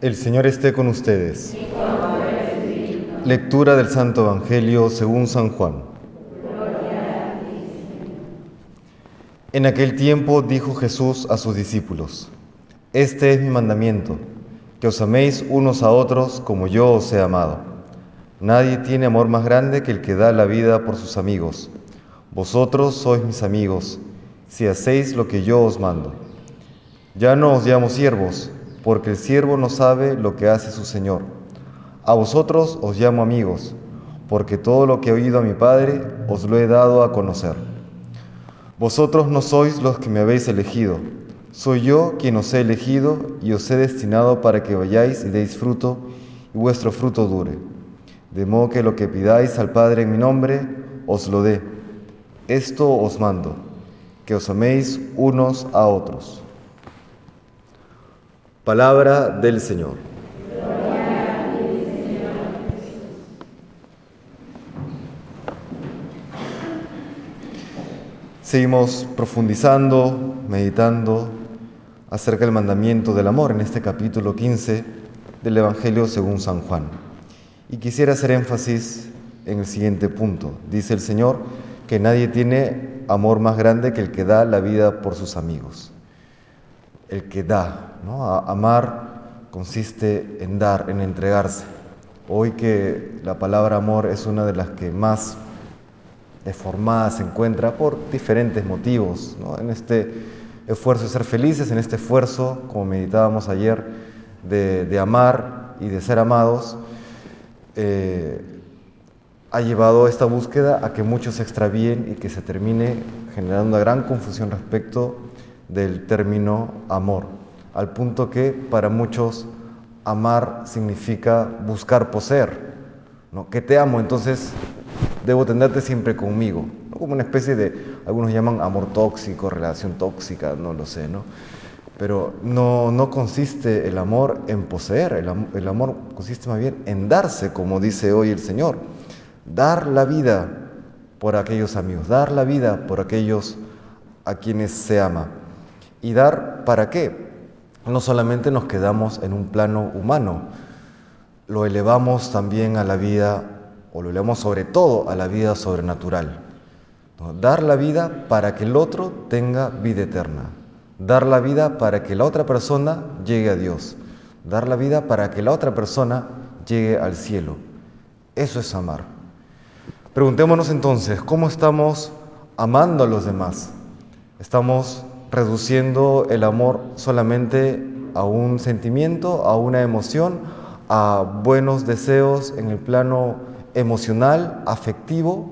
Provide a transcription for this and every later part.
El Señor esté con ustedes. Lectura del Santo Evangelio según San Juan. En aquel tiempo dijo Jesús a sus discípulos, Este es mi mandamiento, que os améis unos a otros como yo os he amado. Nadie tiene amor más grande que el que da la vida por sus amigos. Vosotros sois mis amigos, si hacéis lo que yo os mando. Ya no os llamo siervos, porque el siervo no sabe lo que hace su Señor. A vosotros os llamo amigos, porque todo lo que he oído a mi Padre os lo he dado a conocer. Vosotros no sois los que me habéis elegido, soy yo quien os he elegido y os he destinado para que vayáis y deis fruto y vuestro fruto dure. De modo que lo que pidáis al Padre en mi nombre, os lo dé. Esto os mando, que os améis unos a otros. Palabra del Señor. Seguimos profundizando, meditando acerca del mandamiento del amor en este capítulo 15 del Evangelio según San Juan. Y quisiera hacer énfasis en el siguiente punto. Dice el Señor que nadie tiene amor más grande que el que da la vida por sus amigos. El que da, ¿no? amar consiste en dar, en entregarse. Hoy que la palabra amor es una de las que más deformada se encuentra por diferentes motivos, en este esfuerzo de ser felices, en este esfuerzo, como meditábamos ayer, de, amar y de ser amados, eh, ha llevado esta búsqueda a que muchos se extravíen y que se termine generando una gran confusión respecto del término amor, al punto que para muchos amar significa buscar poseer, ¿no? que te amo, entonces debo tenerte siempre conmigo, como una especie de, algunos llaman amor tóxico, relación tóxica, no lo sé, ¿no? Pero no, no consiste el amor en poseer, el, el amor consiste más bien en darse, como dice hoy el Señor, dar la vida por aquellos amigos, dar la vida por aquellos a quienes se ama. ¿Y dar para qué? No solamente nos quedamos en un plano humano, lo elevamos también a la vida o lo leemos sobre todo a la vida sobrenatural. Dar la vida para que el otro tenga vida eterna. Dar la vida para que la otra persona llegue a Dios. Dar la vida para que la otra persona llegue al cielo. Eso es amar. Preguntémonos entonces, ¿cómo estamos amando a los demás? ¿Estamos reduciendo el amor solamente a un sentimiento, a una emoción, a buenos deseos en el plano emocional, afectivo,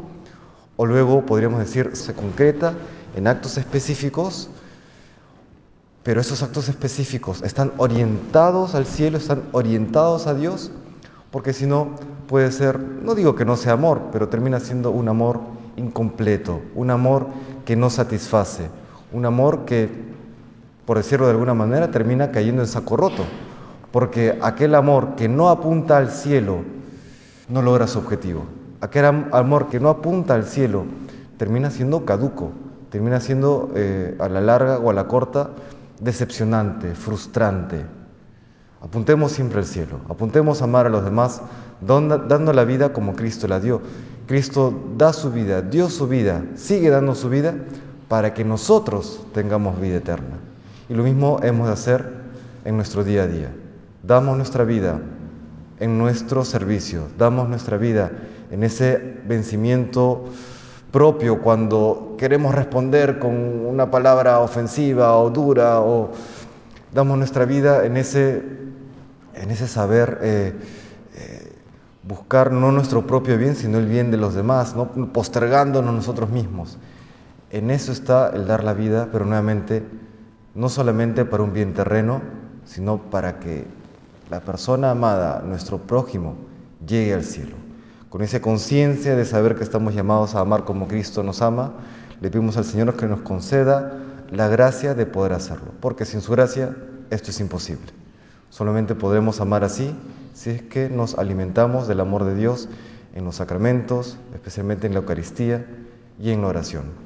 o luego podríamos decir se concreta en actos específicos, pero esos actos específicos están orientados al cielo, están orientados a Dios, porque si no puede ser, no digo que no sea amor, pero termina siendo un amor incompleto, un amor que no satisface, un amor que, por decirlo de alguna manera, termina cayendo en saco roto, porque aquel amor que no apunta al cielo, no logra su objetivo. Aquel amor que no apunta al cielo termina siendo caduco, termina siendo eh, a la larga o a la corta decepcionante, frustrante. Apuntemos siempre al cielo, apuntemos a amar a los demás dando la vida como Cristo la dio. Cristo da su vida, dio su vida, sigue dando su vida para que nosotros tengamos vida eterna. Y lo mismo hemos de hacer en nuestro día a día. Damos nuestra vida en nuestro servicio, damos nuestra vida en ese vencimiento propio cuando queremos responder con una palabra ofensiva o dura o damos nuestra vida en ese, en ese saber eh, eh, buscar no nuestro propio bien, sino el bien de los demás, ¿no? postergándonos nosotros mismos. En eso está el dar la vida, pero nuevamente, no solamente para un bien terreno, sino para que la persona amada, nuestro prójimo, llegue al cielo. Con esa conciencia de saber que estamos llamados a amar como Cristo nos ama, le pedimos al Señor que nos conceda la gracia de poder hacerlo, porque sin su gracia esto es imposible. Solamente podremos amar así si es que nos alimentamos del amor de Dios en los sacramentos, especialmente en la Eucaristía y en la oración.